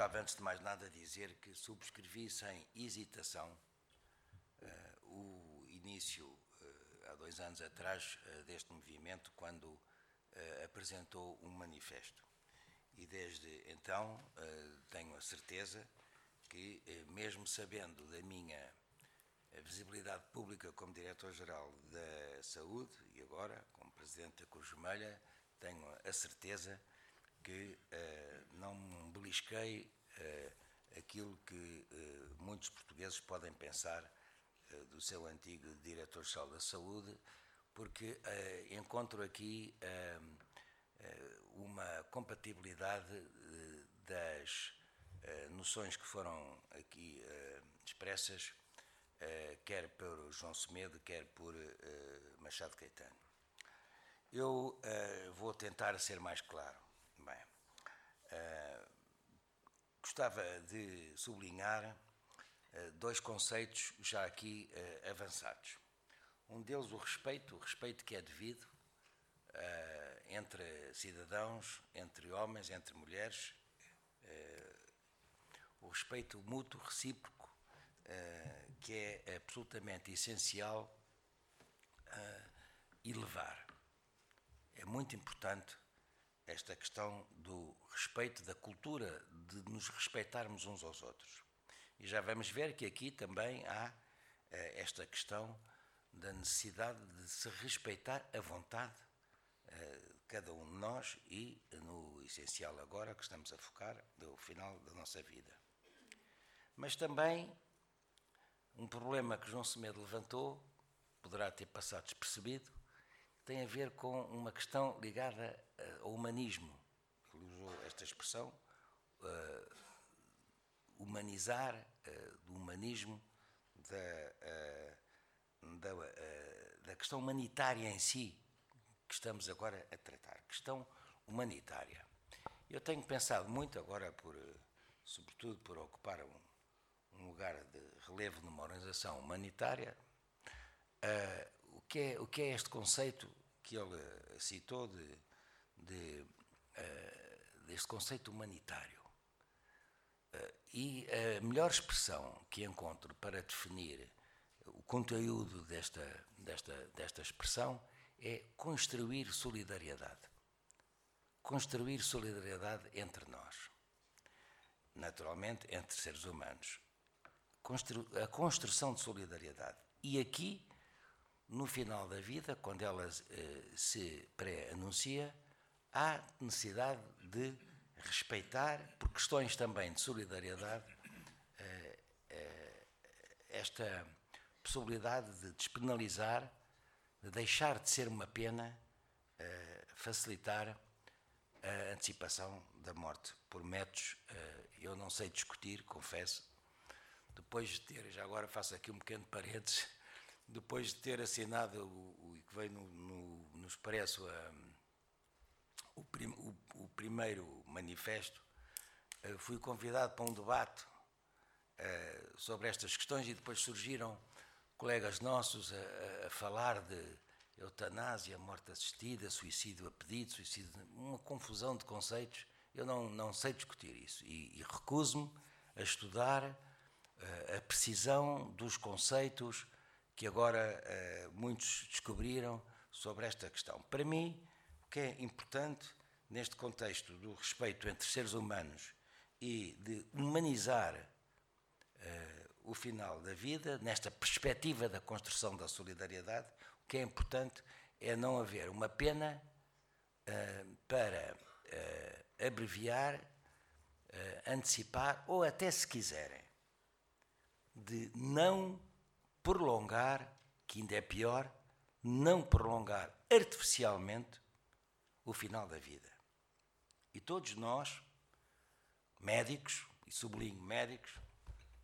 gostava, antes de mais nada, dizer que subscrevi sem hesitação uh, o início, uh, há dois anos atrás, uh, deste movimento, quando apresentou um manifesto. E desde então tenho a certeza que, mesmo sabendo da minha visibilidade pública como Diretor-Geral da Saúde e agora como Presidente da Cruz Vermelha, tenho a certeza que uh, não belisquei uh, aquilo que uh, muitos portugueses podem pensar do seu antigo Diretor-Geral da Saúde, porque encontro aqui uma compatibilidade das noções que foram aqui expressas, quer por João Semedo, quer por Machado Caetano. Eu vou tentar ser mais claro. Uh, gostava de sublinhar uh, dois conceitos já aqui uh, avançados. Um deles, o respeito, o respeito que é devido entre cidadãos, entre homens, entre mulheres, o respeito mútuo, recíproco, que é absolutamente essencial elevar. É muito importante esta questão do respeito, da cultura de nos respeitarmos uns aos outros. E já vamos ver que aqui também há eh, esta questão da necessidade de se respeitar a vontade eh, de cada um de nós e, no essencial agora, que estamos a focar, do final da nossa vida. Mas também um problema que João Semedo levantou, poderá ter passado despercebido, tem a ver com uma questão ligada eh, ao humanismo. Ele usou esta expressão, uh, humanizar, uh, do humanismo, da, uh, da, da questão humanitária em si, que estamos agora a tratar. Questão humanitária. Eu tenho pensado muito agora, por, sobretudo por ocupar um, um lugar de relevo numa organização humanitária, uh, o, que é, o que é este conceito que ele citou de, de, uh, deste conceito humanitário. Uh, e a melhor expressão que encontro para definir o conteúdo desta, desta, desta expressão é construir solidariedade. Construir solidariedade entre nós. Naturalmente, entre seres humanos. Constru a construção de solidariedade. E aqui no final da vida, quando ela eh, se pré-anuncia, há necessidade de respeitar, por questões também de solidariedade, eh, eh, esta possibilidade de despenalizar, de deixar de ser uma pena, facilitar a antecipação da morte por métodos, eu não sei discutir, confesso, depois de ter, já agora faço aqui um pequeno parênteses, depois de ter assinado o, que veio no, no, no Expresso a, o, prim, o, o, primeiro manifesto, uh, fui convidado para um debate uh, sobre estas questões e depois surgiram colegas nossos a, a, falar de eutanásia, morte assistida, suicídio a pedido, suicídio, uma confusão de conceitos. Eu não, não sei discutir isso e, e recuso-me a estudar uh, a precisão dos conceitos que agora uh, muitos descobriram sobre esta questão. Para mim, o que é importante neste contexto do respeito entre seres humanos e de humanizar uh, o final da vida, nesta perspectiva da construção da solidariedade, o que é importante é não haver uma pena uh, para abreviar, antecipar ou até, se quiserem, de não prolongar, que ainda é pior, não prolongar artificialmente o final da vida. E todos nós, médicos, e sublinho médicos,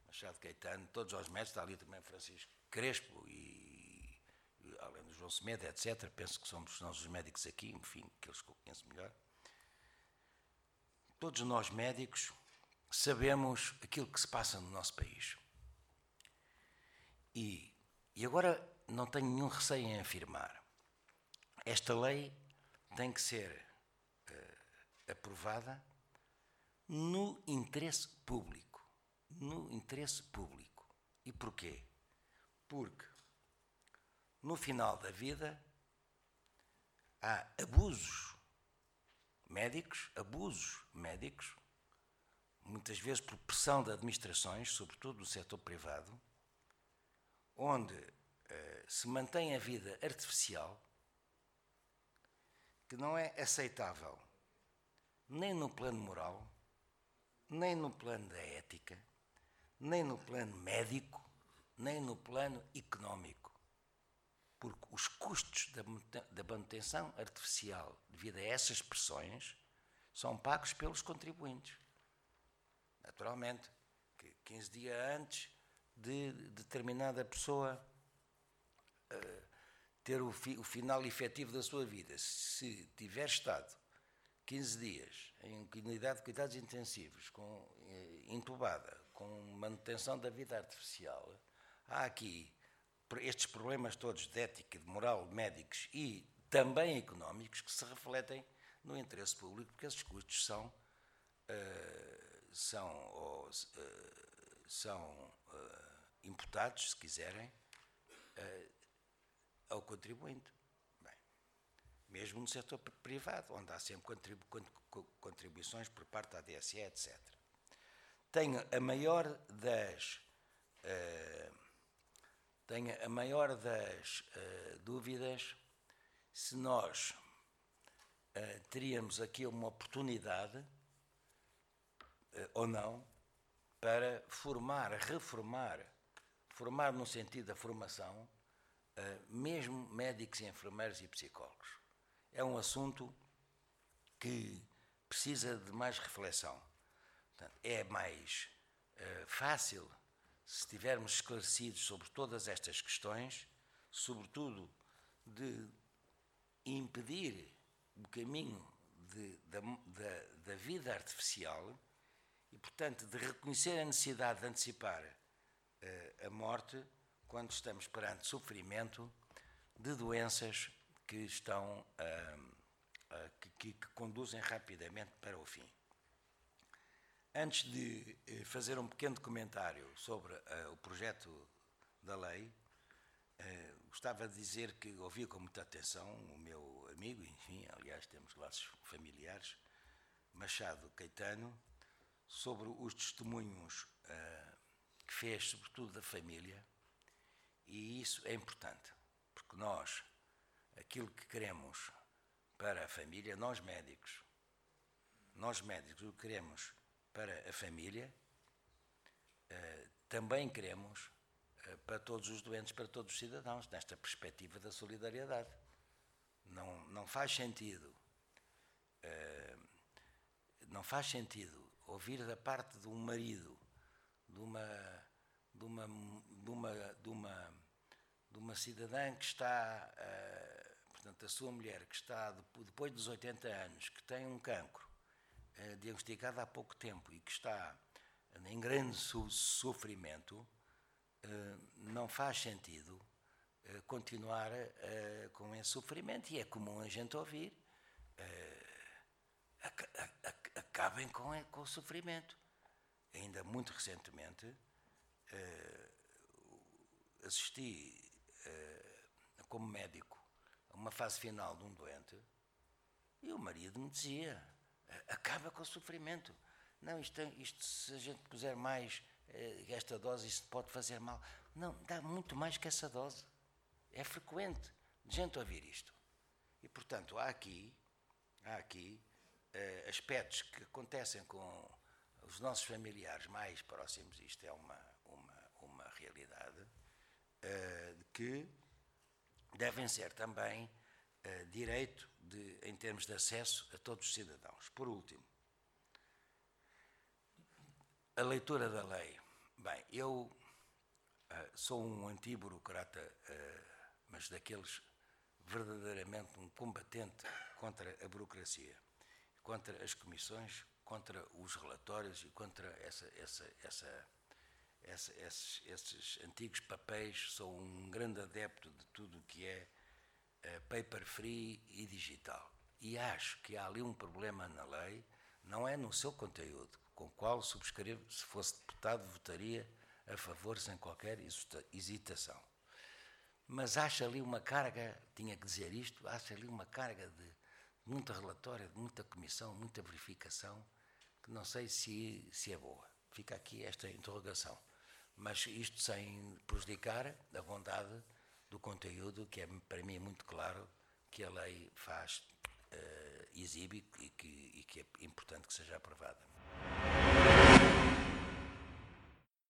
Machado Caetano, todos os médicos, está ali também Francisco Crespo e, e além do João Semedo, etc. Penso que somos nós os médicos aqui, enfim, aqueles que eu conheço melhor. Todos nós médicos sabemos aquilo que se passa no nosso país. E, e agora não tenho nenhum receio em afirmar. Esta lei tem que ser uh, aprovada no interesse público. No interesse público. E porquê? Porque no final da vida há abusos médicos, abusos médicos, muitas vezes por pressão de administrações, sobretudo do setor privado, onde eh, se mantém a vida artificial, que não é aceitável nem no plano moral, nem no plano da ética, nem no plano médico, nem no plano económico. Porque os custos da manutenção artificial devido a essas pressões são pagos pelos contribuintes. Naturalmente, que 15 dias antes de determinada pessoa uh, ter o, fi, o, final efetivo da sua vida, se tiver estado 15 dias em unidade de cuidados intensivos, com, eh, intubada, com manutenção da vida artificial, há aqui estes problemas todos de ética, de moral, médicos e também económicos que se refletem no interesse público, porque esses custos são, uh, são, ou, uh, são imputados, se quiserem, uh, ao contribuinte. Bem, mesmo no setor privado, onde há sempre contribu contribuições por parte da DSE, etc. Tenho a maior das. Uh, tenho a maior das uh, dúvidas se nós teríamos aqui uma oportunidade ou não para formar, reformar formar no sentido da formação, eh, mesmo médicos, enfermeiros e psicólogos. É um assunto que precisa de mais reflexão. é mais eh, fácil se estivermos esclarecidos sobre todas estas questões, sobretudo de impedir o caminho de, da, da, da vida artificial e, portanto, de reconhecer a necessidade de antecipar a morte quando estamos perante sofrimento de doenças que estão que, que, que, conduzem rapidamente para o fim. Antes de eh, fazer um pequeno comentário sobre uh, o projeto da lei, uh, gostava de dizer que ouvi com muita atenção o meu amigo, enfim, aliás, temos laços familiares, Machado Caetano, sobre os testemunhos uh, que fez, sobretudo da família, e isso é importante, porque nós, aquilo que queremos para a família, nós médicos, nós médicos, o que queremos para a família, uh, também queremos uh, para todos os doentes, para todos os cidadãos, nesta perspectiva da solidariedade. Não, não faz sentido, uh, não faz sentido ouvir da parte de um marido de uma, de uma, de uma, de uma, de uma cidadã que está, uh, portanto, a sua mulher, que está depois dos 80 anos, que tem um cancro uh, diagnosticado há pouco tempo e que está em grande sofrimento, uh, não faz sentido continuar com esse sofrimento. E é comum a gente ouvir acabem com, com o sofrimento. Ainda muito recentemente, assisti uh, como médico a uma fase final de um doente e o marido me dizia: acaba com o sofrimento. Não, isto, isto se a gente puser mais uh, esta dose, isto pode fazer mal. Não, dá muito mais que essa dose. É frequente de gente ouvir isto. E, portanto, há aqui, há aqui aspectos que acontecem com os nossos familiares mais próximos, isto é uma realidade, uh, que devem ser também uh, direito de, em termos de acesso a todos os cidadãos. Por último, a leitura da lei. Bem, eu uh, sou um anti-burocrata, mas daqueles verdadeiramente um combatente contra a burocracia, contra as comissões, contra os relatórios e contra essa, essa, essa, esses, esses, antigos papéis. Sou um grande adepto de tudo o que é uh, paper free e digital. E acho que há ali um problema na lei, não é no seu conteúdo, com o qual subscrevo, se fosse deputado, votaria a favor sem qualquer hesitação. Mas acha ali uma carga, tinha que dizer isto, acha ali uma carga de muita relatória, de muita comissão, muita verificação, que não sei se, se é boa. Fica aqui esta interrogação. Mas isto sem prejudicar a vontade do conteúdo, que é para mim muito claro que a lei faz, uh, exibe e que, e que é importante que seja aprovada.